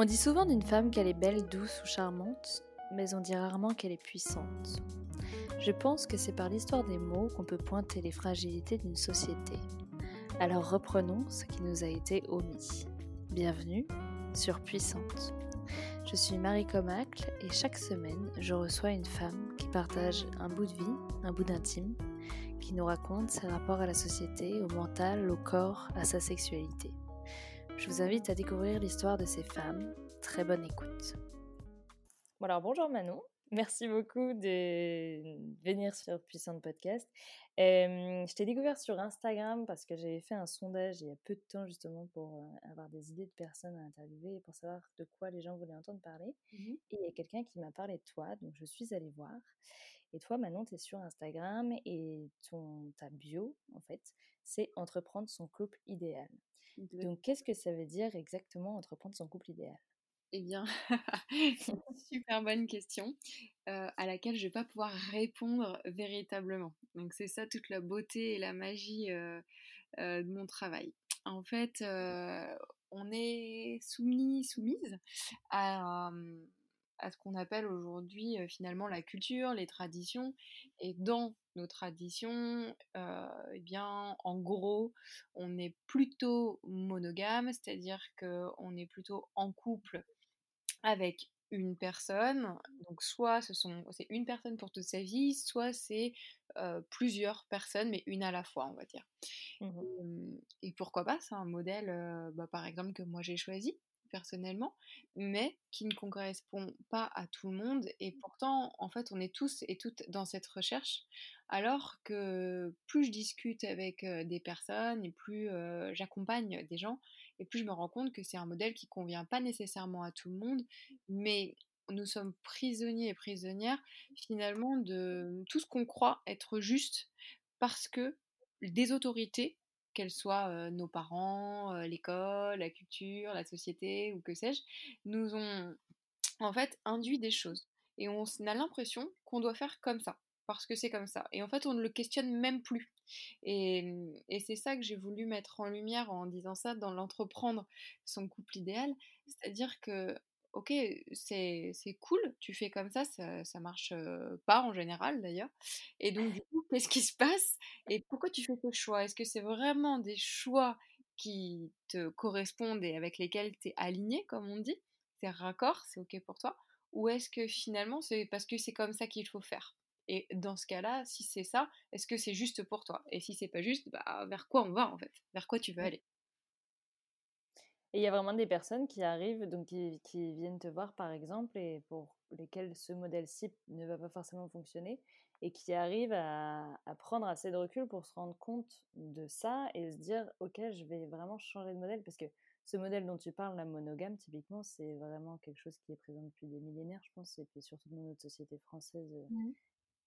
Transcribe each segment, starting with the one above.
On dit souvent d'une femme qu'elle est belle, douce ou charmante, mais on dit rarement qu'elle est puissante. Je pense que c'est par l'histoire des mots qu'on peut pointer les fragilités d'une société. Alors reprenons ce qui nous a été omis. Bienvenue sur Puissante. Je suis Marie Comacle et chaque semaine, je reçois une femme qui partage un bout de vie, un bout d'intime, qui nous raconte ses rapports à la société, au mental, au corps, à sa sexualité. Je vous invite à découvrir l'histoire de ces femmes. Très bonne écoute. Bon alors bonjour Manon, merci beaucoup de venir sur Puissante Podcast. je t'ai découvert sur Instagram parce que j'avais fait un sondage il y a peu de temps justement pour euh, avoir des idées de personnes à interviewer et pour savoir de quoi les gens voulaient entendre parler. Mmh et il y a quelqu'un qui m'a parlé de toi, donc je suis allée voir. Et toi Manon, tu es sur Instagram et ton, ta bio en fait, c'est entreprendre son couple idéal. Donc, qu'est-ce que ça veut dire exactement entreprendre son couple idéal? Eh bien, c'est une super bonne question euh, à laquelle je ne vais pas pouvoir répondre véritablement. Donc, c'est ça toute la beauté et la magie euh, euh, de mon travail. En fait, on est soumis, soumise à, à ce qu'on appelle aujourd'hui finalement la culture, les traditions. Et dans nos traditions, euh, eh bien, en gros, on est plutôt monogame, c'est-à-dire qu'on est plutôt en couple avec une personne. Donc, soit ce sont, c'est une personne pour toute sa vie, soit c'est euh, plusieurs personnes, mais une à la fois, on va dire. Mmh et, pourquoi pas C'est un modèle, bah, par exemple, que moi j'ai choisi personnellement, mais qui ne correspond pas à tout le monde. Et pourtant, en fait, on est tous et toutes dans cette recherche, alors que plus je discute avec des personnes et plus j'accompagne des gens, et plus je me rends compte que c'est un modèle qui convient pas nécessairement à tout le monde, mais nous sommes prisonniers et prisonnières finalement de tout ce qu'on croit être juste parce que des autorités qu'elles soient nos parents, l'école, la culture, la société ou que sais-je, nous ont en fait induit des choses. Et on a l'impression qu'on doit faire comme ça, parce que c'est comme ça. Et en fait, on ne le questionne même plus. Et, mmh, et c'est ça que j'ai voulu mettre en lumière en disant ça dans l'entreprendre son couple idéal. C'est-à-dire que ok, c'est cool, tu fais comme ça, ça, marche pas en général d'ailleurs. Et donc, du coup, qu'est-ce qui se passe? Et pourquoi tu fais ce choix? Est-ce que c'est vraiment des choix qui te correspondent et avec lesquels tu es aligné, comme on dit? C'est raccord, c'est ok pour toi? Ou est-ce que finalement, c'est parce que c'est comme ça qu'il faut faire? Et dans ce cas-là, si c'est ça, est-ce que c'est juste pour toi? Et si c'est pas juste, bah, vers quoi on va en fait? Vers quoi tu veux mmh. aller? Et il y a vraiment des personnes qui arrivent, donc qui, qui, viennent te voir par exemple, et pour lesquelles ce modèle-ci ne va pas forcément fonctionner, et qui arrivent à, prendre assez de recul pour se rendre compte de ça et se dire, ok, je vais vraiment changer de modèle, parce que ce modèle dont tu parles, la monogame, typiquement, c'est vraiment quelque chose qui est présent depuis des millénaires, je pense, et surtout dans notre société française. Mmh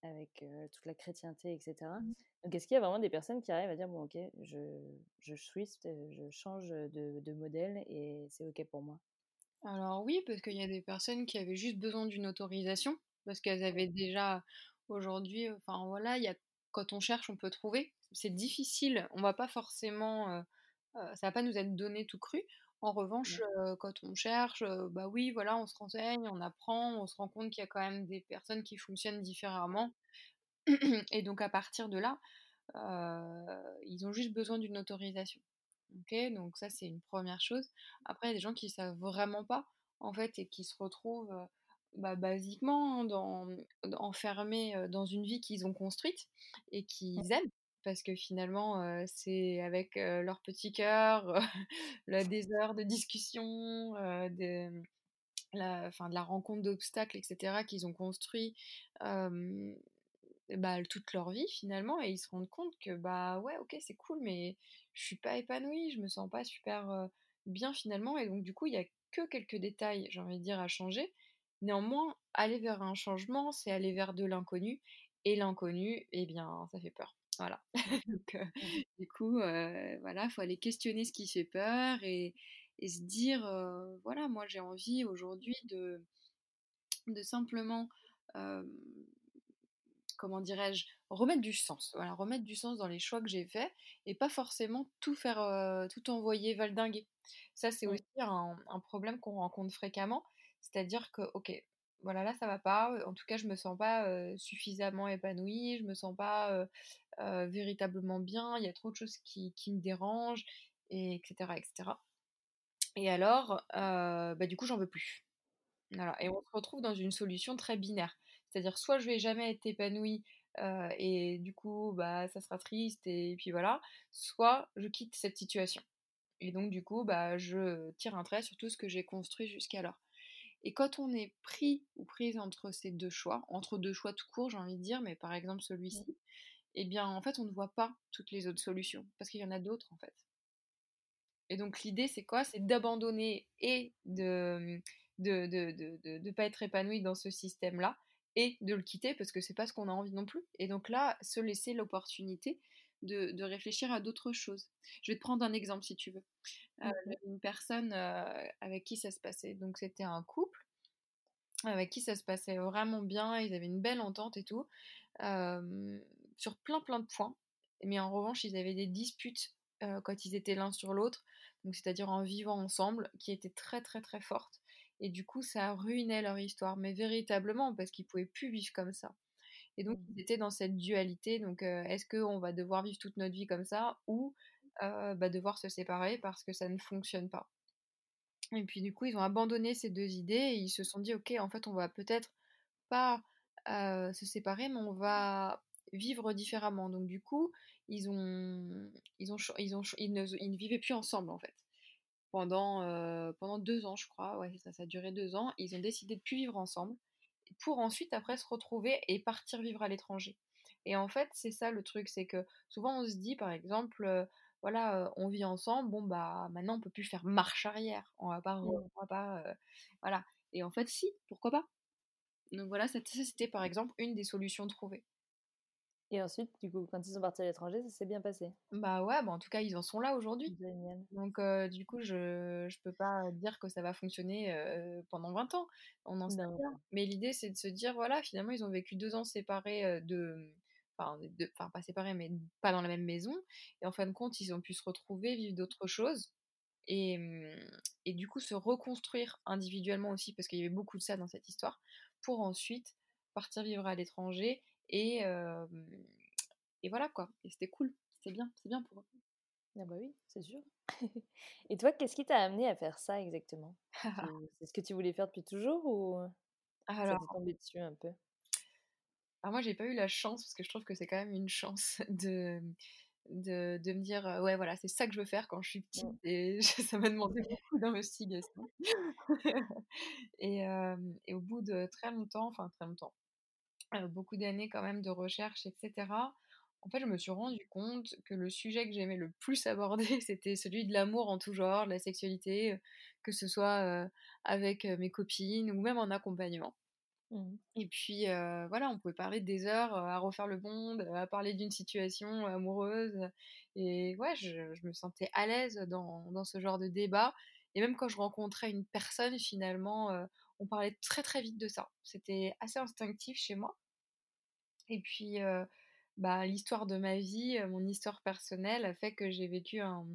avec toute la chrétienté, etc. Mmh. Donc, est-ce qu'il y a vraiment des personnes qui arrivent à dire, bon, ok, je, je switch, je change de, de modèle et c'est ok pour moi? Alors oui, parce qu'il y a des personnes qui avaient juste besoin d'une autorisation, parce qu'elles avaient déjà aujourd'hui, enfin voilà, il y a, quand on cherche, on peut trouver. C'est difficile, on va pas forcément, ça va pas nous être donné tout cru. En revanche, mmh. quand on cherche, bah oui, voilà, on se renseigne, on apprend, on se rend compte qu'il y a quand même des personnes qui fonctionnent différemment. Et donc à partir de là, ils ont juste besoin d'une autorisation. Ok, donc ça c'est une première chose. Après, il y a des gens qui savent vraiment pas, en fait, et qui se retrouvent bah, basiquement dans, enfermés dans une vie qu'ils ont construite et qu'ils aiment parce que finalement, c'est avec leur petit cœur, des heures de discussion, de, la, fin, de la rencontre d'obstacles, etc., qu'ils ont construit bah, toute leur vie finalement, et ils se rendent compte que, bah ouais, ok, c'est cool, mais je suis pas épanouie, je me sens pas super bien finalement, et donc du coup, il y a que quelques détails, j'ai envie de dire, à changer. Néanmoins, aller vers un changement, c'est aller vers de l'inconnu, et l'inconnu, eh bien, ça fait peur. Donc, euh, du coup, euh, voilà, faut aller questionner ce qui fait peur et, se dire, euh, voilà, moi j'ai envie aujourd'hui de, de simplement, comment dirais-je, remettre du sens. Voilà, remettre du sens dans les choix que j'ai faits et pas forcément tout faire, euh, tout envoyer valdinguer. Ça, c'est aussi un, un problème qu'on rencontre fréquemment. C'est-à-dire que, ok, voilà, là, ça va pas. En tout cas, je me sens pas suffisamment épanouie, je me sens pas véritablement bien, il y a trop de choses qui, me dérangent, et etc., etc. Et alors, bah, du coup, j'en veux plus. Et on se retrouve dans une solution très binaire. C'est-à-dire, soit je vais jamais être épanouie et du coup, bah, ça sera triste et puis voilà, soit je quitte cette situation. Et donc, du coup, bah, je tire un trait sur tout ce que j'ai construit jusqu'alors. Et quand on est pris ou prise entre ces deux choix, entre deux choix tout court, j'ai envie de dire, mais par exemple Mmh. celui-ci, eh bien, en fait, on ne voit pas toutes les autres solutions, parce qu'il y en a d'autres, en fait. Et donc l'idée, c'est quoi? C'est d'abandonner et de de, de, de, de, de pas être épanoui dans ce système-là et de le quitter parce que c'est pas ce qu'on a envie non plus. Et donc là, se laisser l'opportunité de, de réfléchir à d'autres choses. Je vais te prendre un exemple si tu veux. Euh, une personne euh, avec qui ça se passait. Donc c'était un couple avec qui ça se passait vraiment bien, ils avaient une belle entente et tout, euh, sur plein plein de points. Mais en revanche, ils avaient des disputes quand ils étaient l'un sur l'autre, donc c'est-à-dire en vivant ensemble, qui étaient très très très fortes. Et du coup, ça ruinait leur histoire, mais véritablement, parce qu'ils pouvaient plus vivre comme ça. Et donc, Mmh. ils étaient dans cette dualité. Donc, euh, est-ce qu'on va devoir vivre toute notre vie comme ça ou euh, bah, devoir se séparer parce que ça ne fonctionne pas? Et puis, du coup, ils ont abandonné ces deux idées et ils se sont dit, ok, en fait, on va peut-être pas euh, se séparer, mais on va vivre différemment. Donc, du coup, ils ont, ils ont, ils ont, ils ne, ils ne vivaient plus ensemble, en fait pendant, pendant deux ans, je crois. Ouais, ça, ça a duré deux ans. Ils ont décidé de plus vivre ensemble pour ensuite après se retrouver et partir vivre à l'étranger. Et en fait, c'est ça le truc, c'est que souvent on se dit, par exemple, euh, voilà, euh, on vit ensemble, bon bah maintenant on peut plus faire marche arrière, on va pas, on va pas, euh, voilà. Et en fait, si, pourquoi pas? Donc voilà, c'était par exemple une des solutions trouvées. Et ensuite, du coup, quand ils sont partis à l'étranger, ça s'est bien passé. Bah ouais, bah en tout cas, ils en sont là aujourd'hui. Donc, euh, du coup, je je peux pas dire que ça va fonctionner euh, pendant 20 ans. On n'en sait rien. Mais l'idée, c'est de se dire, voilà, finalement, ils ont vécu deux ans séparés euh, de... Enfin, de... enfin, pas séparés, mais pas dans la même maison. Et en fin de compte, ils ont pu se retrouver, vivre d'autres choses. Et, hum, et du coup, se reconstruire individuellement aussi, parce qu'il y avait beaucoup de ça dans cette histoire, pour ensuite partir vivre à l'étranger. Et, euh, et voilà, quoi. Et c'était cool. C'était bien. C'est bien pour eux. Ah bah oui, c'est sûr. Et toi, qu'est-ce qui t'a amené à faire ça exactement? C'est ce que tu voulais faire depuis toujours ou ça t'est Alors, tombé dessus un peu? Alors moi, j'ai pas eu la chance, parce que je trouve que c'est quand même une chance de, de, de me dire, euh, ouais, voilà, c'est ça que je veux faire quand je suis petite. Et ça m'a demandé beaucoup d'investigation. et, euh, et au bout de très longtemps, enfin très longtemps, euh, beaucoup d'années quand même de recherche, etc., en fait, je me suis rendu compte que le sujet que j'aimais le plus aborder, c'était celui de l'amour en tout genre, de la sexualité, que ce soit avec mes copines ou même en accompagnement. Mhm. Et puis euh, voilà, on pouvait parler des heures à refaire le monde, à parler d'une situation amoureuse. Et ouais, je, je me sentais à l'aise dans, dans ce genre de débat. Et même quand je rencontrais une personne, finalement, euh, on parlait très très vite de ça. C'était assez instinctif chez moi. Et puis, bah, l'histoire de ma vie, mon histoire personnelle, a fait que j'ai vécu un,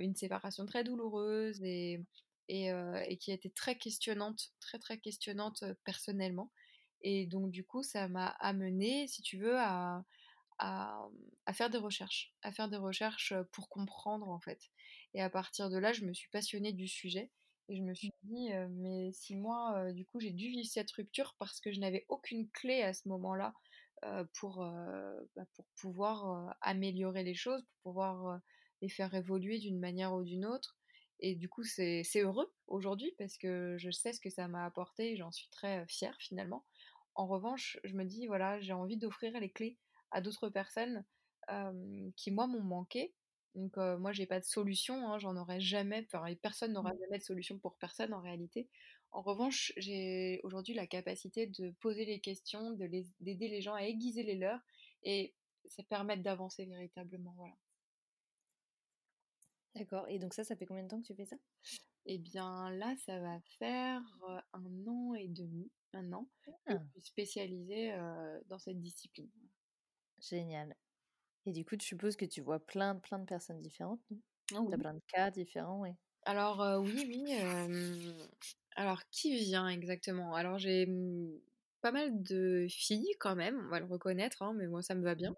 une séparation très douloureuse et, et, et qui a été très questionnante, très très questionnante personnellement. Et donc, du coup, ça m'a amené, si tu veux, à, à, à faire des recherches, à faire des recherches pour comprendre en fait. Et à partir de là, je me suis passionnée du sujet. Et je me suis dit, euh, mais si moi, euh, du coup, j'ai dû vivre cette rupture parce que je n'avais aucune clé à ce moment-là pour, euh, bah, pour pouvoir euh, améliorer les choses, pour pouvoir euh, les faire évoluer d'une manière ou d'une autre. Et du coup, c'est heureux aujourd'hui parce que je sais ce que ça m'a apporté et j'en suis très euh, fière finalement. En revanche, je me dis, voilà, j'ai envie d'offrir les clés à d'autres personnes euh, qui, moi, m'ont manqué. Donc, euh, moi, j'ai pas de solution, hein, j'en aurai jamais, enfin, personne n'aura Mm. jamais de solution pour personne en réalité. En revanche, j'ai aujourd'hui la capacité de poser les questions, les- d'aider les gens à aiguiser les leurs et ça permet d'avancer véritablement. Voilà. D'accord. Et donc ça, ça fait combien de temps que tu fais ça? Et bien là, ça va faire euh, un an et demi, un an, que Ah, je suis spécialisée euh, dans cette discipline. Génial. Et du coup, tu supposes que tu vois plein, plein de personnes différentes, non? Ah Tu as plein de cas différents, oui. Alors euh, oui, oui. euh, alors qui vient exactement? Alors j'ai mm, pas mal de filles quand même, on va le reconnaître, hein, mais moi ça me va bien.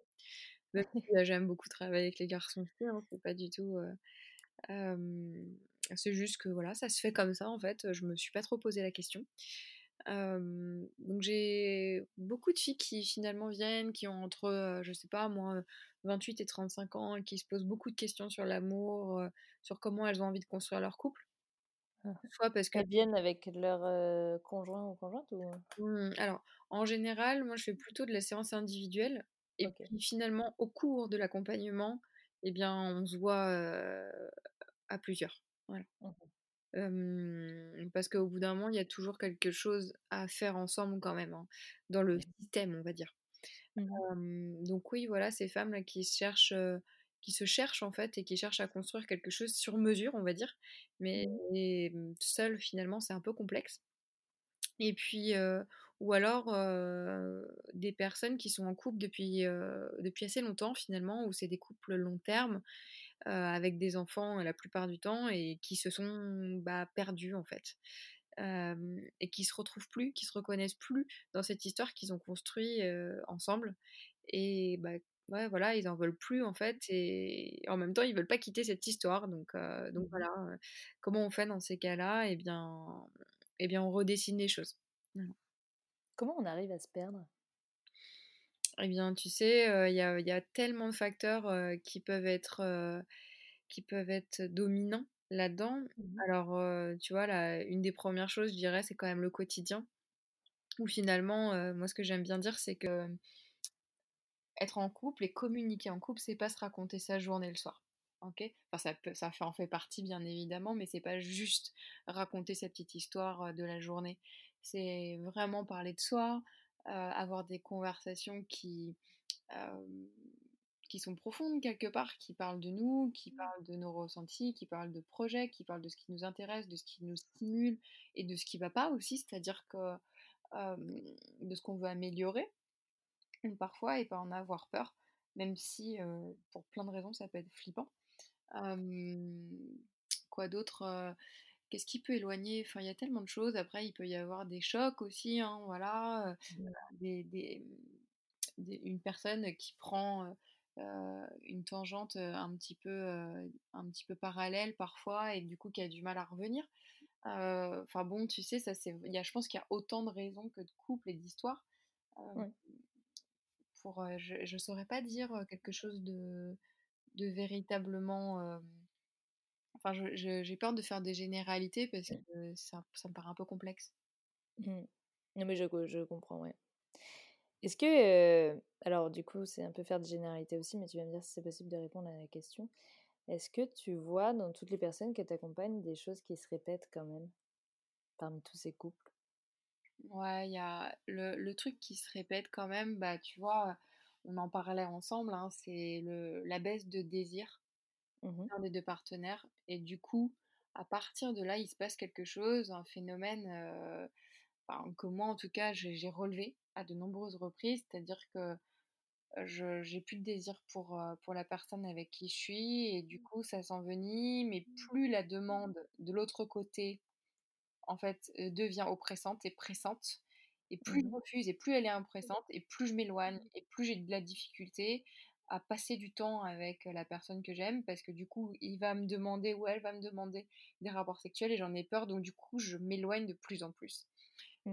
Même si euh, j'aime beaucoup travailler avec les garçons hein, c'est pas du tout. euh, euh, c'est juste que voilà, ça se fait comme ça en fait. Je me suis pas trop posé la question. Euh, donc j'ai beaucoup de filles qui finalement viennent, qui ont entre, euh, je sais pas moi, 28 et 35 ans, et qui se posent beaucoup de questions sur l'amour, euh, sur comment elles ont envie de construire leur couple. Soit parce que... Elles viennent avec leur euh, conjoint ou conjointe ou... Mmh, alors, en général, moi je fais plutôt de la séance individuelle. Et puis finalement, au cours de l'accompagnement, eh bien, on se voit euh, à plusieurs. Voilà. Euh, parce qu'au bout d'un moment, il y a toujours quelque chose à faire ensemble quand même, hein, dans le système, on va dire. Euh, donc oui, voilà, ces femmes-là qui se cherchent, qui se cherchent en fait et qui cherchent à construire quelque chose sur mesure, on va dire. Mais Mhm. seul, finalement, c'est un peu complexe. Et puis, euh, ou alors euh, des personnes qui sont en couple depuis, euh, depuis assez longtemps finalement, ou c'est des couples long terme, avec des enfants la plupart du temps, et qui se sont bah, perdus en fait. Euh, et qui se retrouvent plus, qui se reconnaissent plus dans cette histoire qu'ils ont construit euh, ensemble. Et bah, ouais, voilà, ils en veulent plus en fait, et en même temps ils veulent pas quitter cette histoire. Donc, euh, donc Mhm. voilà, comment on fait dans ces cas-là? Eh bien, eh bien, on redessine les choses. Voilà. Comment on arrive à se perdre? Eh bien, tu sais, il y, a, y, a, tellement de facteurs qui peuvent être qui peuvent être dominants là-dedans. Mhm. Alors, euh, tu vois, là, une des premières choses, je dirais, c'est quand même le quotidien. Où finalement, euh, moi, ce que j'aime bien dire, c'est que être en couple et communiquer en couple, c'est pas se raconter sa journée le soir. Ok? Enfin, ça, peut, ça en fait partie, bien évidemment, mais c'est pas juste raconter sa petite histoire de la journée. C'est vraiment parler de soi, euh, avoir des conversations qui, euh, qui sont profondes quelque part, qui parlent de nous, qui parlent de nos ressentis, qui parlent de projets, qui parlent de ce qui nous intéresse, de ce qui nous stimule et de ce qui va pas aussi, c'est-à-dire que euh, de ce qu'on veut améliorer parfois et pas en avoir peur, même si euh, pour plein de raisons ça peut être flippant. Euh, quoi d'autre Qu'est-ce qui peut éloigner Enfin, il y a tellement de choses. Après, il peut y avoir des chocs aussi, hein, voilà, mmh. des, des, des, une personne qui prend une tangente un petit peu, un petit peu parallèle parfois et du coup qui a du mal à revenir. Enfin bon, tu sais, ça c'est, il y a, je pense qu'il y a autant de raisons que de couples et d'histoires. Ouais. Pour, je ne saurais pas dire quelque chose de, de véritablement Enfin, j'ai peur de faire des généralités parce que ça, ça me paraît un peu complexe. Mmh. Non, mais je, je comprends, ouais. Est-ce que. Euh, alors, du coup, c'est un peu faire des généralités aussi, mais tu vas me dire si c'est possible de répondre à la question. Est-ce que tu vois dans toutes les personnes que tu accompagnes des choses qui se répètent quand même? Parmi tous ces couples? Ouais, il y a le, le, truc qui se répète quand même, bah, tu vois, on en parlait ensemble, hein, c'est la baisse de désir mmh. un des deux partenaires. Et du coup, à partir de là, il se passe quelque chose, un phénomène euh, enfin, que moi, en tout cas, j'ai relevé à de nombreuses reprises, c'est-à-dire que je j'ai plus de désir pour, pour la personne avec qui je suis, et du coup, ça s'envenime, mais plus la demande de l'autre côté, en fait, devient oppressante et pressante, et plus mmh. je refuse, et plus elle est impressante, et plus je m'éloigne, et plus j'ai de la difficulté à passer du temps avec la personne que j'aime parce que du coup il va me demander ou elle va me demander des rapports sexuels et j'en ai peur donc du coup je m'éloigne de plus en plus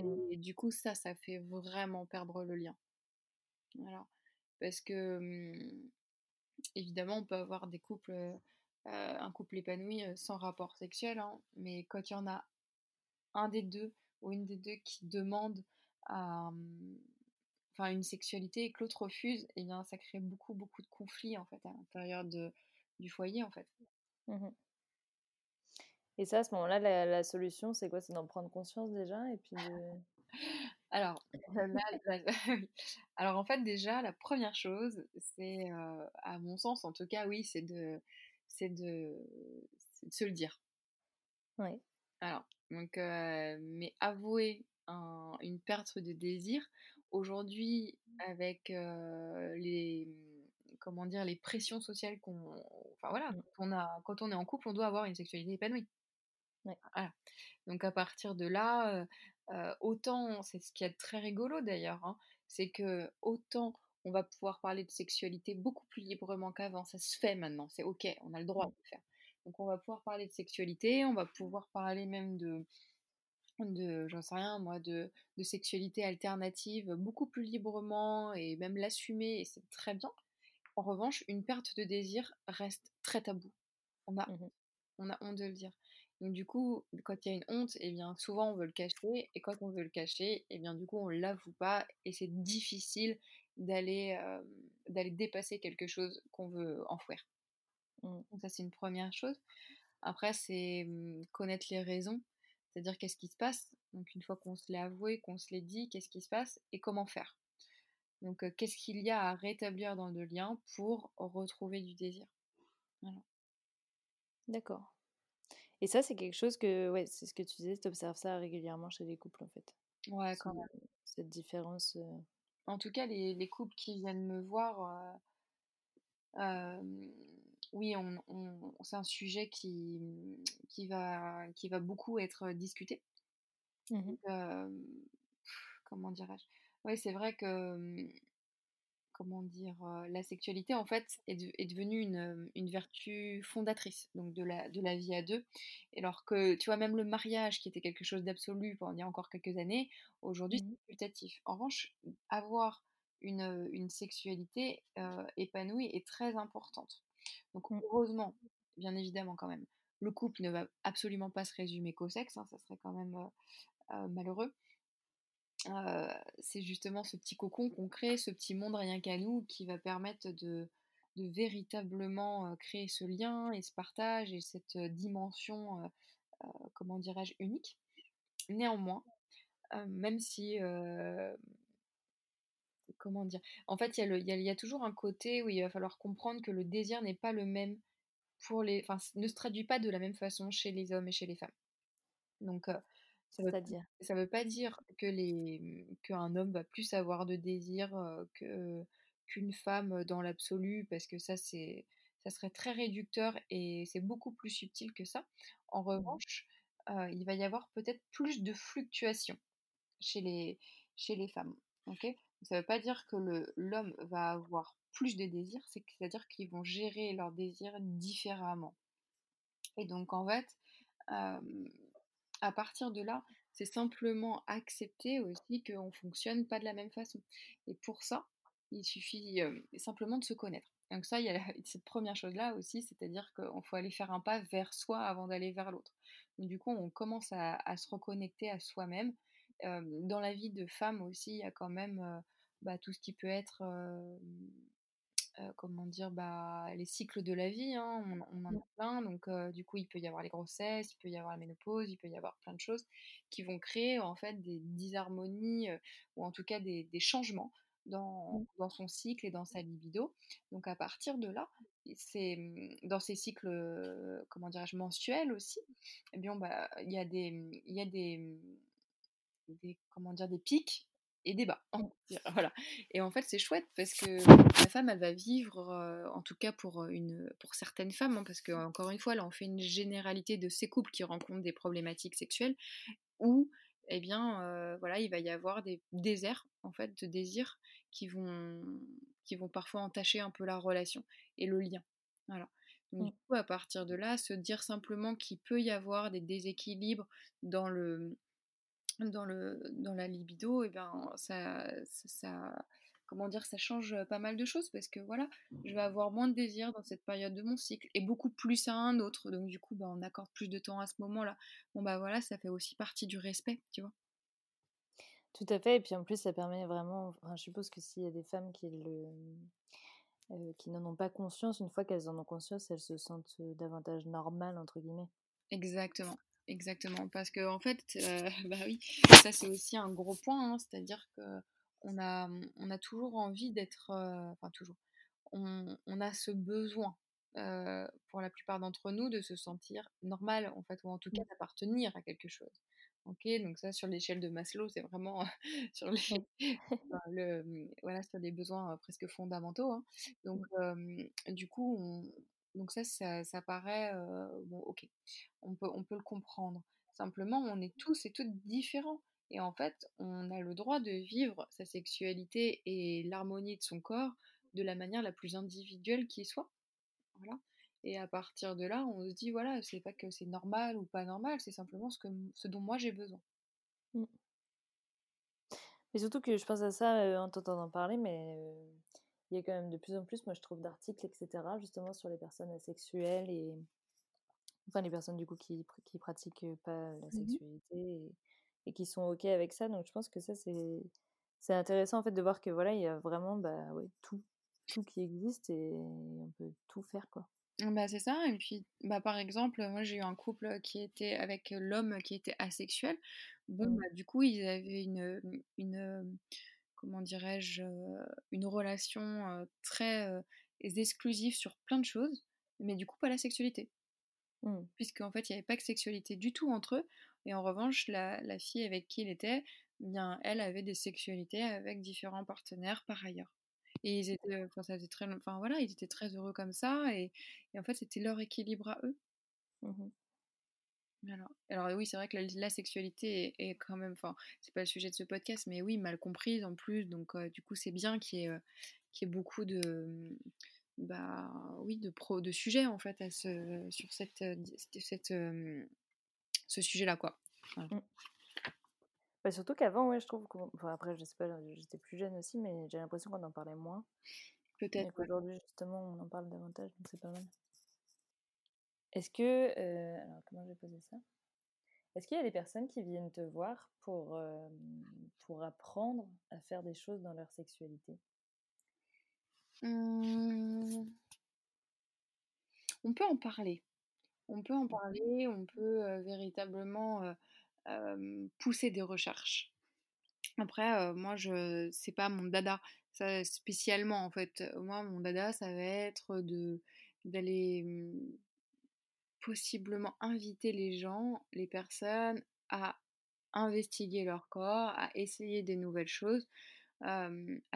mmh. et du coup ça ça fait vraiment perdre le lien voilà parce que hum, évidemment on peut avoir des couples euh, un couple épanoui sans rapport sexuel hein, mais quand il y en a un des deux ou une des deux qui demande à enfin une sexualité et que l'autre refuse, et eh bien ça crée beaucoup beaucoup de conflits en fait à l'intérieur de du foyer en fait. Mmh et ça, à ce moment-là, la, la solution, c'est quoi? C'est d'en prendre conscience déjà et puis de... Alors, là, alors en fait déjà la première chose, c'est euh, à mon sens en tout cas oui, c'est de c'est de, de, se le dire. Oui. Alors donc euh, mais avouer un, une perte de désir, aujourd'hui, avec les comment dire les pressions sociales qu'on enfin voilà Mmh. on a quand on est en couple on doit avoir une sexualité épanouie Ouais. voilà donc à partir de là autant c'est ce qui est très rigolo d'ailleurs hein, c'est que autant on va pouvoir parler de sexualité beaucoup plus librement qu'avant ça se fait maintenant c'est ok on a le droit Mmh. de le faire. Donc on va pouvoir parler de sexualité on va pouvoir parler même de de j'en sais rien moi de, de sexualité alternative beaucoup plus librement et même l'assumer et c'est très bien. En revanche une perte de désir reste très tabou. On a Mmh on a honte de le dire donc du coup quand il y a une honte eh bien souvent on veut le cacher et quand on veut le cacher eh bien du coup on l'avoue pas et c'est difficile d'aller d'aller dépasser quelque chose qu'on veut enfouir Mmh. donc ça c'est une première chose après c'est mmh, connaître les raisons c'est-à-dire qu'est-ce qui se passe Donc une fois qu'on se l'est avoué, qu'on se l'est dit, qu'est-ce qui se passe et comment faire Donc qu'est-ce qu'il y a à rétablir dans le lien pour retrouver du désir. D'accord. Et ça, c'est quelque chose que, ouais, c'est ce que tu disais, tu observes ça régulièrement chez les couples, en fait. Ouais, quand même. Cette différence. euh, En tout cas, les, les couples qui viennent me voir, euh, euh, oui, on, on- c'est un sujet qui, qui, va, qui va beaucoup être discuté. Mhm. Euh, comment dirais-je? Oui, c'est vrai que comment dire, euh, la sexualité en fait est, de- est devenue une, une vertu fondatrice donc de la, de la vie à deux. Et alors que tu vois même le mariage qui était quelque chose d'absolu pendant il y a encore quelques années, aujourd'hui Mhm. c'est facultatif. En revanche, avoir une, euh, une sexualité euh, épanouie est très importante. Donc Mm. heureusement, bien évidemment quand même, le couple ne va absolument pas se résumer qu'au sexe, hein, ça serait quand même euh, euh, malheureux. Euh, c'est justement ce petit cocon qu'on crée, ce petit monde rien qu'à nous, qui va permettre de, véritablement créer ce lien et ce partage et cette dimension, comment dirais-je, unique. Néanmoins, même si, comment dire, en fait, il y, a toujours un côté où il va falloir comprendre que le désir n'est pas le même pour les, enfin, ne se traduit pas de la même façon chez les hommes et chez les femmes. Donc, ça veut, ça veut pas dire que les, qu'un homme va plus avoir de désir euh, que, qu'une femme dans l'absolu, parce que ça, c'est, ça serait très réducteur et c'est beaucoup plus subtil que ça. En Mhm. revanche, euh, il va y avoir peut-être plus de fluctuations chez les, chez les femmes. ok? Ça veut pas dire que le, l'homme va avoir plus de désirs, c'est, c'est-à-dire qu'ils vont gérer leurs désirs différemment. Et donc, en fait, euh, à partir de là, c'est simplement accepter aussi qu'on ne fonctionne pas de la même façon. Et pour ça, il suffit euh, simplement de se connaître. Donc ça, il y a cette première chose-là aussi, c'est-à-dire qu'il faut aller faire un pas vers soi avant d'aller vers l'autre. Du coup, on commence à, se reconnecter à soi-même. Euh, dans la vie de femme aussi, il y a quand même euh, bah, tout ce qui peut être euh, comment dire, bah, les cycles de la vie, hein, on, on en a plein, donc euh, du coup il peut y avoir les grossesses, il peut y avoir la ménopause, il peut y avoir plein de choses qui vont créer en fait des disharmonies euh, ou en tout cas des, des changements dans, dans son cycle et dans sa libido. Donc à partir de là, c'est mmh, dans ces cycles, comment dirais-je, mensuels aussi, eh bien bah, il y a des, il y a des, des, comment dire, des pics et dire, Voilà. Et en fait, c'est chouette parce que la femme, elle va vivre, euh, en tout cas pour, une, pour certaines femmes, hein, parce que encore une fois, là, on fait une généralité de ces couples qui rencontrent des problématiques sexuelles, où, eh bien, euh, voilà, il va y avoir des déserts, en fait, de désirs qui vont, qui vont parfois entacher un peu la relation et le lien. Voilà. Donc, du coup, à partir de là, se dire simplement qu'il peut y avoir des déséquilibres dans le, dans, le, dans la libido, et ben ça, ça, ça, comment dire, ça change pas mal de choses parce que voilà, je vais avoir moins de désir dans cette période de mon cycle et beaucoup plus à un autre. Donc du coup, bah, on accorde plus de temps à ce moment-là. Bon bah voilà, ça fait aussi partie du respect, tu vois. Tout à fait. Et puis en plus, ça permet vraiment. Enfin, je suppose que s'il y a des femmes qui le. euh, qui n'en ont pas conscience, une fois qu'elles en ont conscience, elles se sentent davantage normales, entre guillemets. Exactement. Exactement, parce que en fait, euh, bah oui, ça c'est aussi un gros point, hein, c'est-à-dire que on a, on a toujours envie d'être, euh, enfin toujours, on, on, a ce besoin euh, pour la plupart d'entre nous de se sentir normal en fait, ou en tout cas d'appartenir à quelque chose. Ok, donc ça sur l'échelle de Maslow, c'est vraiment sur les, le, mmh, voilà, sur des besoins presque fondamentaux. Hein. Donc mmh. du coup, on, donc ça, ça, ça paraît bon, ok, on peut, on peut le comprendre. Simplement, on est tous et toutes différents. Et en fait, on a le droit de vivre sa sexualité et l'harmonie de son corps de la manière la plus individuelle qui soit. Voilà. Et à partir de là, on se dit, voilà, c'est pas que c'est normal ou pas normal, c'est simplement ce, que, ce dont moi j'ai besoin. Mmh. Et surtout que je pense à ça en t'entendant parler, mais il y a quand même de plus en plus, moi je trouve, d'articles, etc., justement sur les personnes asexuelles et. Enfin, les personnes du coup qui, qui pratiquent pas la mmh sexualité et, qui sont OK avec ça. Donc je pense que ça, c'est. C'est intéressant en fait de voir que voilà, il y a vraiment bah, ouais, tout, tout qui existe et on peut tout faire quoi. Bah, c'est ça, et puis bah, par exemple, moi j'ai eu un couple qui était avec l'homme qui était asexuel. Bon, mmh. bah, du coup, ils avaient une, une comment dirais-je, une relation très exclusive sur plein de choses, mais du coup pas la sexualité. Mmh. Puisqu'en fait, il n'y avait pas de sexualité du tout entre eux, et en revanche, la, la fille avec qui il était, eh bien, elle avait des sexualités avec différents partenaires par ailleurs. Et ils étaient, enfin, ça faisait très, enfin voilà, ils étaient très heureux comme ça, et, et en fait, c'était leur équilibre à eux. Mmh alors, alors, oui, c'est vrai que la, sexualité est, quand même, enfin, c'est pas le sujet de ce podcast, mais oui, mal comprise en plus, donc du coup, c'est bien qu'il y, ait, y ait beaucoup de, mmh, bah, oui, de pro, de sujets en fait à ce, sur cette, cette, ce sujet-là, quoi. Mmh. Bah, surtout qu'avant, ouais, je trouve. Enfin, après, je sais pas, j'étais plus jeune aussi, mais j'ai l'impression qu'on en parlait moins. Peut-être. qu'aujourd'hui, justement, on en parle davantage, donc c'est pas mal. Est-ce que. Euh, alors, comment je vais poser ça? Est-ce qu'il y a des personnes qui viennent te voir pour, euh, pour apprendre à faire des choses dans leur sexualité? Mmh. On peut en parler. On peut en mmh parler, on peut euh, véritablement pousser des recherches. Après, moi, je c'est pas mon dada, ça spécialement en fait. Moi, mon dada, ça va être de d'aller mmh, possiblement inviter les gens, les personnes à investiguer leur corps, à essayer des nouvelles choses, à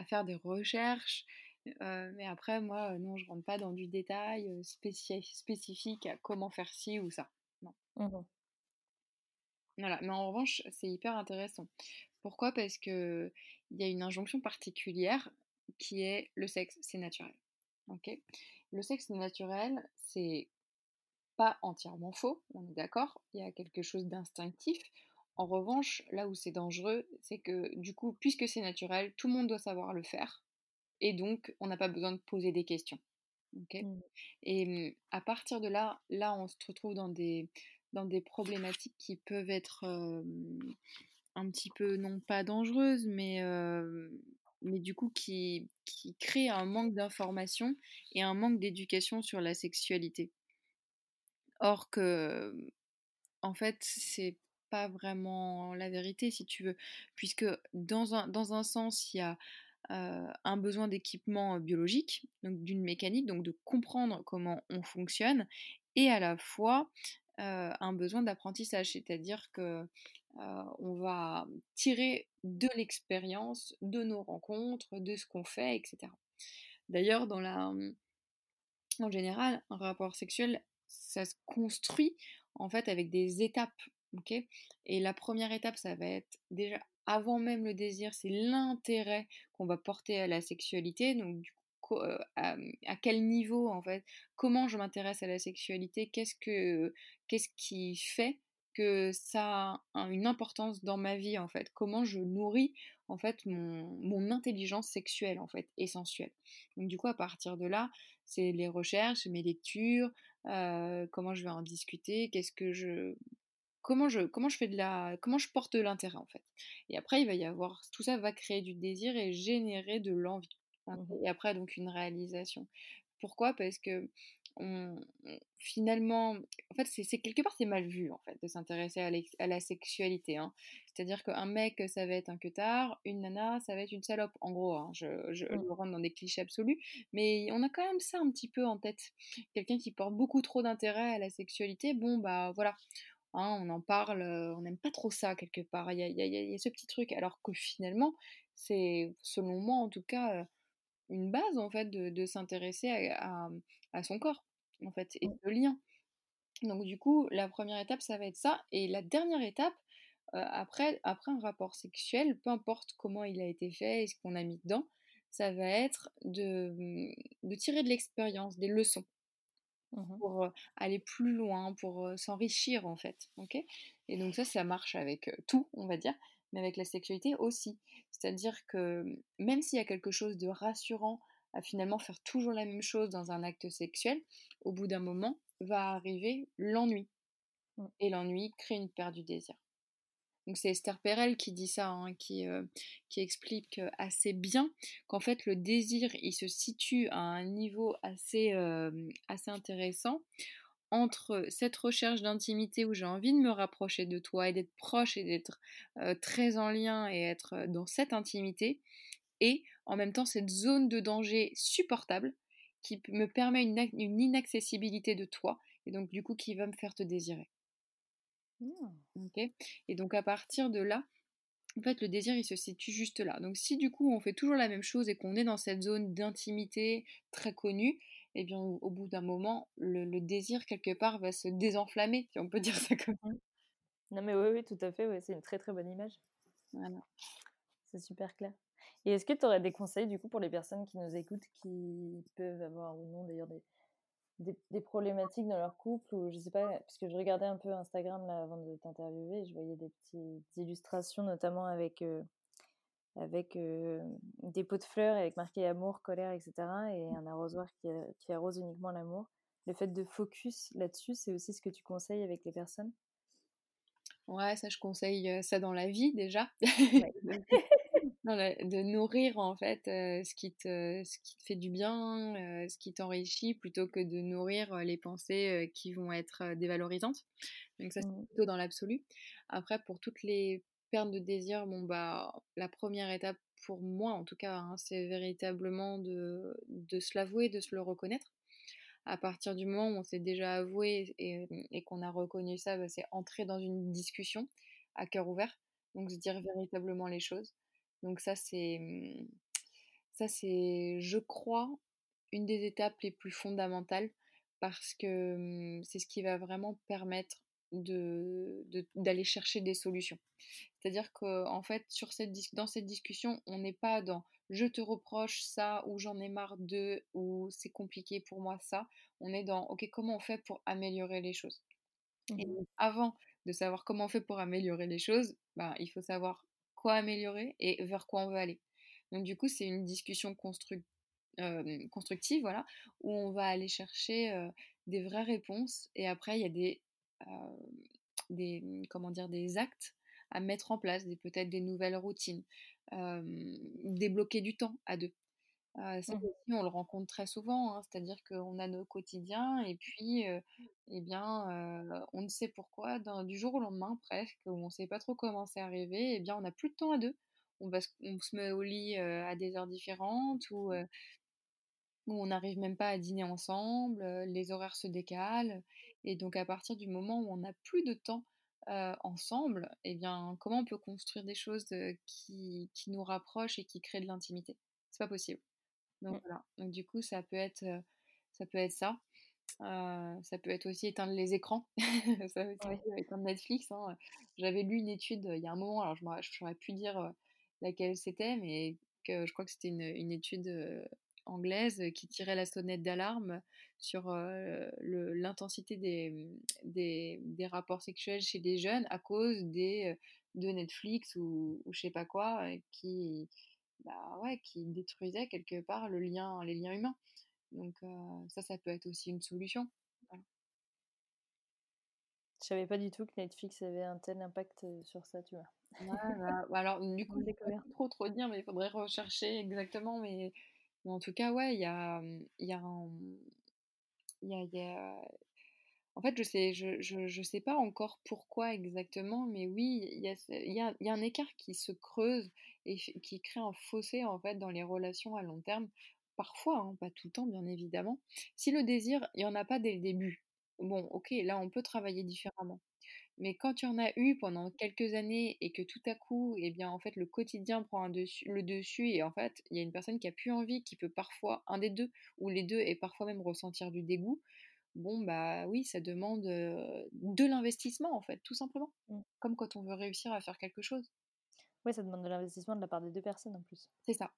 faire des recherches. mais après, moi, non, je rentre pas dans du détail spécifique à comment faire ci ou ça. Non. Mmh voilà, mais en revanche, c'est hyper intéressant. Pourquoi? Parce que il y a une injonction particulière qui est le sexe, c'est naturel. Ok? Le sexe naturel, c'est pas entièrement faux, on est d'accord. Il y a quelque chose d'instinctif. En revanche, là où c'est dangereux, c'est que du coup, puisque c'est naturel, tout le monde doit savoir le faire. Et donc, on n'a pas besoin de poser des questions. Ok? Mmh. Et mmh, à partir de là, là, on se retrouve dans des, dans des problématiques qui peuvent être un petit peu, non pas dangereuses, mais, mais du coup qui, qui créent un manque d'information et un manque d'éducation sur la sexualité. Or que, en fait, c'est pas vraiment la vérité, si tu veux, puisque dans un, dans un sens, il y a un besoin d'équipement biologique, donc d'une mécanique, donc de comprendre comment on fonctionne, et à la fois un besoin d'apprentissage, c'est-à-dire que on va tirer de l'expérience, de nos rencontres, de ce qu'on fait, etc. D'ailleurs, dans la, mmh, en général, un rapport sexuel, ça se construit en fait avec des étapes, ok? Et la première étape, ça va être déjà avant même le désir, c'est l'intérêt qu'on va porter à la sexualité. Donc du à, quel niveau en fait, comment je m'intéresse à la sexualité, qu'est-ce que qu'est-ce qui fait que ça a une importance dans ma vie en fait, comment je nourris en fait mon, mon intelligence sexuelle en fait, essentielle? Donc du coup à partir de là, c'est les recherches, mes lectures, comment je vais en discuter, qu'est-ce que je comment je comment je fais de la comment je porte de l'intérêt en fait. Et après il va y avoir tout ça va créer du désir et générer de l'envie. Mmh et après, donc, une réalisation. Pourquoi? Parce que finalement, en fait, c'est quelque part, c'est mal vu, en fait, de s'intéresser à, la sexualité. Hein. C'est-à-dire qu'un mec, ça va être un queutard, une nana, ça va être une salope, en gros. Hein. Je, je, mmh. rentre dans des clichés absolus, mais on a quand même ça un petit peu en tête. Quelqu'un qui porte beaucoup trop d'intérêt à la sexualité, bon, bah voilà, Hein, on en parle, on n'aime pas trop ça quelque part. Il y a, y, a, y a, ce petit truc. Alors que finalement, c'est, selon moi en tout cas, une base en fait de, de s'intéresser à, à, à, son corps en fait et le lien. Donc du coup, la première étape, ça va être ça. Et la dernière étape, euh, après, après un rapport sexuel, peu importe comment il a été fait et ce qu'on a mis dedans, ça va être de, mmh, de tirer de l'expérience, des leçons. Mmh pour aller plus loin, pour s'enrichir en fait. ok? Et donc ça, ça marche avec tout, on va dire, mais avec la sexualité aussi. C'est-à-dire que même s'il y a quelque chose de rassurant à finalement faire toujours la même chose dans un acte sexuel, au bout d'un moment va arriver l'ennui. Mmh. Et l'ennui crée une perte du désir. Donc c'est Esther Perel qui dit ça, hein, qui, euh, qui explique assez bien qu'en fait le désir il se situe à un niveau assez, euh, assez intéressant entre cette recherche d'intimité où j'ai envie de me rapprocher de toi et d'être proche et d'être euh, très en lien et être dans cette intimité et en même temps cette zone de danger supportable qui me permet une, une inaccessibilité de toi et donc du coup qui va me faire te désirer. Mmh. Et donc à partir de là, en fait, le désir, il se situe juste là. Donc si du coup on fait toujours la même chose et qu'on est dans cette zone d'intimité très connue, eh bien au, bout d'un moment, le, désir quelque part va se désenflammer, si on peut dire ça comme ça. Non mais oui, oui, tout à fait, ouais, c'est une très très bonne image. Voilà. C'est super clair. Et est-ce que tu aurais des conseils du coup pour les personnes qui nous écoutent, qui peuvent avoir ou non d'ailleurs des, des, problématiques dans leur couple ou je sais pas, parce que je regardais un peu Instagram là avant de t'interviewer, je voyais des petites illustrations notamment avec, euh, avec euh, des pots de fleurs avec marqué amour, colère, etc. et un arrosoir qui, qui arrose uniquement l'amour. Le fait de focus là-dessus, c'est aussi ce que tu conseilles avec les personnes? Ouais, ça je conseille ça dans la vie déjà. de nourrir en fait ce, qui te, ce qui te fait du bien, ce qui t'enrichit, plutôt que de nourrir les pensées qui vont être dévalorisantes. Donc ça c'est mmh. plutôt dans l'absolu. Après pour toutes les pertes de désir, bon bah la première étape pour moi en tout cas, hein, c'est véritablement de, de se l'avouer, de se le reconnaître. À partir du moment où on s'est déjà avoué et, et qu'on a reconnu ça, bah, c'est entrer dans une discussion à cœur ouvert. Donc se dire véritablement les choses. Donc ça c'est mmh, ça c'est je crois une des étapes les plus fondamentales parce que mmh, c'est ce qui va vraiment permettre de, d'aller chercher des solutions. C'est-à-dire qu'en fait, sur cette, dans cette discussion, on n'est pas dans je te reproche ça ou j'en ai marre de ou c'est compliqué pour moi ça. On est dans ok, comment on fait pour améliorer les choses? Et mmh avant de savoir comment on fait pour améliorer les choses, ben, il faut savoir quoi améliorer et vers quoi on veut aller. Donc du coup, c'est une discussion euh, constructive, voilà, où on va aller chercher euh, des vraies réponses et après il y a des, des, comment dire, des actes à mettre en place, peut-être des nouvelles routines, débloquer du temps à deux. Euh, ça mmh. aussi, on le rencontre très souvent, hein, c'est-à-dire qu'on a nos quotidiens et puis, eh bien, on ne sait pourquoi, du jour au lendemain presque, où on ne sait pas trop comment c'est arrivé, eh bien, on n'a plus de temps à deux. On, va, on se met au lit à des heures différentes ou, on n'arrive même pas à dîner ensemble, les horaires se décalent. Et donc, à partir du moment où on n'a plus de temps ensemble, eh bien, comment on peut construire des choses qui, qui nous rapprochent et qui créent de l'intimité? C'est pas possible. Donc mmh. voilà. Donc du coup, ça peut être ça. Peut être ça. ça peut être aussi éteindre les écrans, ça peut être éteindre Netflix. Hein. J'avais lu une étude il y a un moment, alors je n'aurais pu dire laquelle c'était, mais que je crois que c'était une, une, étude anglaise qui tirait la sonnette d'alarme sur l'intensité des, des, des, rapports sexuels chez des jeunes à cause des, de Netflix ou, ou je sais pas quoi, qui, bah ouais, qui détruisait quelque part le lien, les liens humains. Donc ça, ça peut être aussi une solution. Je savais pas du tout que Netflix avait un tel impact sur ça, tu vois. Bah, bah, alors, du coup, je trop trop dire, mais il faudrait rechercher exactement. Mais, en tout cas, ouais, il y a, y, y, a, y a en fait, je sais, je, je, sais pas encore pourquoi exactement, mais oui, il y a, un écart qui se creuse et qui crée un fossé en fait dans les relations à long terme. Parfois, hein, pas tout le temps, bien évidemment. Si le désir, il n'y en a pas dès le début, bon, ok, là, on peut travailler différemment. Mais quand tu en as eu pendant quelques années et que tout à coup, eh bien, en fait, le quotidien prend un dessus, le dessus et en fait, il y a une personne qui a plus envie, qui peut parfois, un des deux, ou les deux, et parfois même ressentir du dégoût, bon, bah oui, ça demande de l'investissement, en fait, tout simplement. Mmh. Comme quand on veut réussir à faire quelque chose. Oui, ça demande de l'investissement de la part des deux personnes en plus. C'est ça.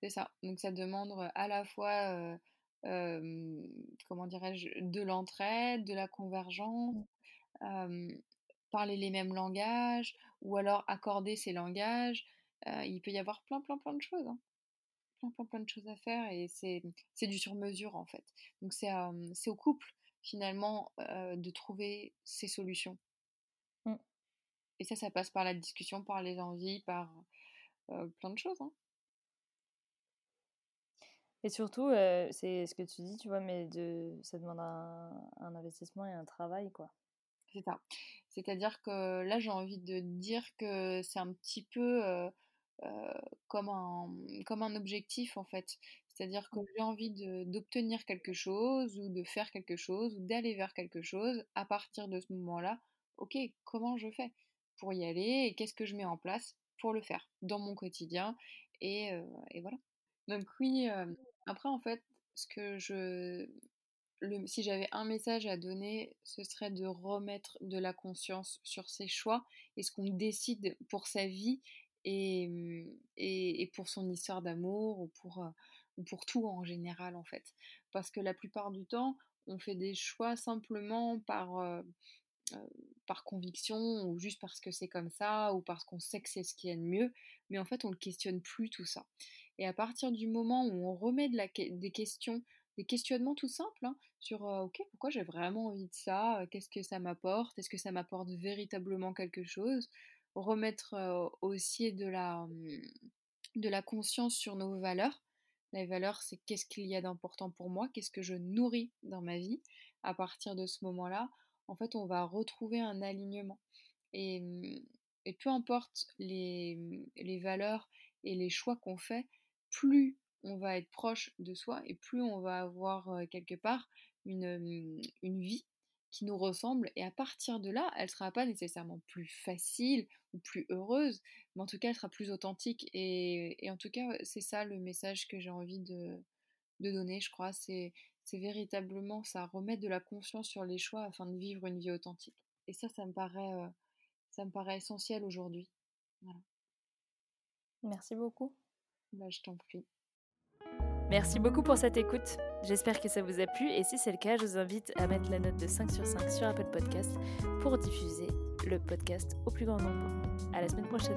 C'est ça. Donc ça demande à la fois, comment dirais-je, de l'entraide, de la convergence, mmh. Parler les mêmes langages, ou alors accorder ces langages. il peut y avoir plein, plein, plein de choses. Hein. Plein, plein, plein de choses à faire et c'est du sur-mesure en fait. Donc c'est au couple finalement de trouver ces solutions. Mmh. Et ça, ça passe par la discussion, par les envies, par plein de choses. Hein. Et surtout, c'est ce que tu dis, tu vois, mais de, ça demande un, investissement et un travail, quoi. C'est ça. C'est-à-dire que là, j'ai envie de dire que c'est un petit peu comme, un, comme un objectif, en fait. C'est-à-dire que j'ai envie d'obtenir quelque chose ou de faire quelque chose ou d'aller vers quelque chose. À partir de ce moment-là, ok, comment je fais pour y aller et qu'est-ce que je mets en place pour le faire dans mon quotidien et, et voilà. Donc oui, après, en fait, ce que je. Si j'avais un message à donner, ce serait de remettre de la conscience sur ses choix et ce qu'on décide pour sa vie et, mmh, et, pour son histoire d'amour ou pour, ou pour tout en général, en fait. Parce que la plupart du temps, on fait des choix simplement par, par conviction ou juste parce que c'est comme ça ou parce qu'on sait que c'est ce qui est de mieux, mais en fait, on ne questionne plus tout ça. Et à partir du moment où on remet des questions, des questionnements tout simples hein, sur ok pourquoi j'ai vraiment envie de ça, qu'est-ce que ça m'apporte, est-ce que ça m'apporte véritablement quelque chose, remettre aussi de la, mmh, de la conscience sur nos valeurs. Les valeurs, c'est qu'est-ce qu'il y a d'important pour moi, qu'est-ce que je nourris dans ma vie? À partir de ce moment-là, en fait, on va retrouver un alignement. Et, mmh, peu importe les, les valeurs et les choix qu'on fait, plus on va être proche de soi et plus on va avoir quelque part une, une vie qui nous ressemble. Et à partir de là, elle ne sera pas nécessairement plus facile ou plus heureuse, mais en tout cas, elle sera plus authentique. Et, et en tout cas, c'est ça le message que j'ai envie de, de donner, je crois. C'est véritablement ça, remettre de la conscience sur les choix afin de vivre une vie authentique. Et ça, ça me paraît, ça me paraît essentiel aujourd'hui. Voilà. Merci beaucoup. Bah, je t'en prie. Merci beaucoup pour cette écoute. J'espère que ça vous a plu et si c'est le cas, je vous invite à mettre la note de 5 sur 5 sur Apple Podcast pour diffuser le podcast au plus grand nombre. À la semaine prochaine.